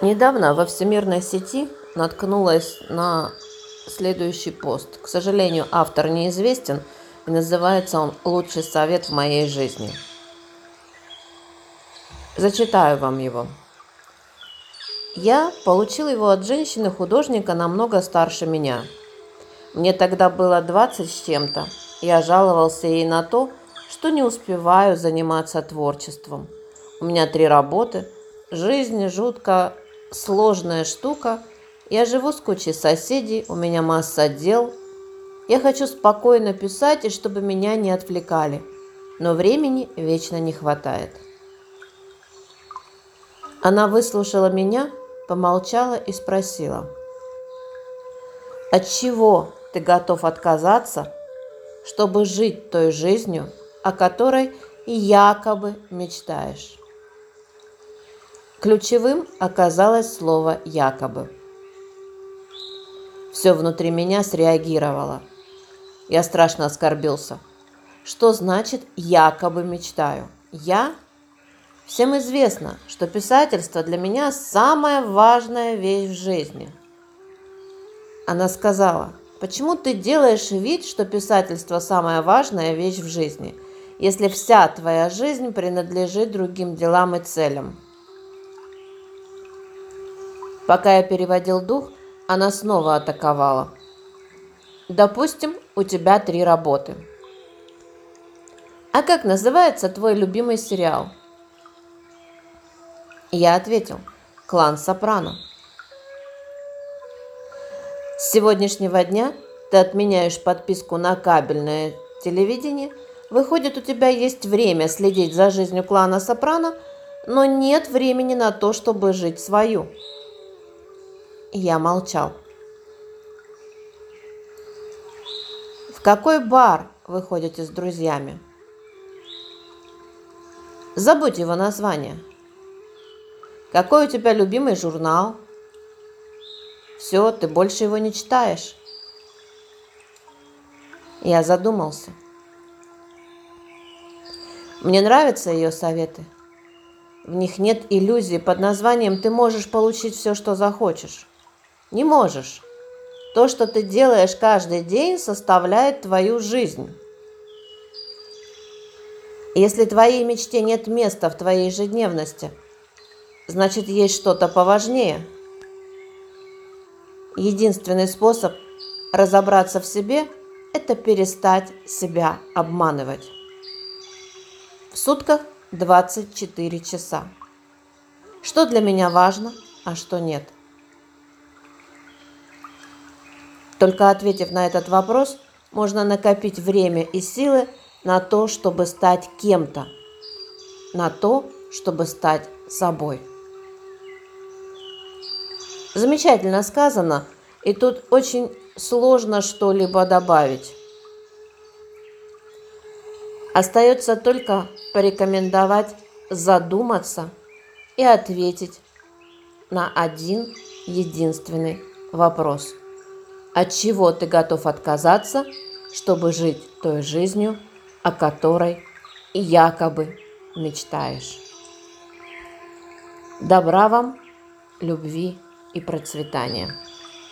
Недавно во всемирной сети наткнулась на следующий пост. К сожалению, автор неизвестен, и называется он «Лучший совет в моей жизни». Зачитаю вам его. Я получил его от женщины-художника намного старше меня. Мне тогда было 20 с чем-то. Я жаловался ей на то, что не успеваю заниматься творчеством. У меня три работы, жизнь жутко сложная штука. Я живу с кучей соседей, у меня масса дел. Я хочу спокойно писать, и чтобы меня не отвлекали. Но времени вечно не хватает. Она выслушала меня, помолчала и спросила. От чего ты готов отказаться, чтобы жить той жизнью, о которой якобы мечтаешь? Ключевым оказалось слово «якобы». Все внутри меня среагировало. Я страшно оскорбился. Что значит «якобы мечтаю»? Я? Всем известно, что писательство для меня самая важная вещь в жизни. Она сказала, почему ты делаешь вид, что писательство самая важная вещь в жизни, если вся твоя жизнь принадлежит другим делам и целям? Пока я переводил дух, она снова атаковала. Допустим, у тебя три работы. А как называется твой любимый сериал? Я ответил, клан Сопрано. С сегодняшнего дня ты отменяешь подписку на кабельное телевидение. Выходит, у тебя есть время следить за жизнью клана Сопрано, но нет времени на то, чтобы жить свою. Я молчал. В какой бар вы ходите с друзьями? Забудь его название. Какой у тебя любимый журнал? Все, ты больше его не читаешь. Я задумался. Мне нравятся ее советы. В них нет иллюзии под названием «ты можешь получить все, что захочешь». Не можешь. То, что ты делаешь каждый день, составляет твою жизнь. Если твоей мечте нет места в твоей ежедневности, значит есть что-то поважнее. Единственный способ разобраться в себе – это перестать себя обманывать. В сутках 24 часа. Что для меня важно, а что нет – Только ответив на этот вопрос, можно накопить время и силы на то, чтобы стать кем-то, на то, чтобы стать собой. Замечательно сказано, и тут очень сложно что-либо добавить. Остается только порекомендовать задуматься и ответить на один единственный вопрос – от чего ты готов отказаться, чтобы жить той жизнью, о которой якобы мечтаешь. Добра вам, любви и процветания.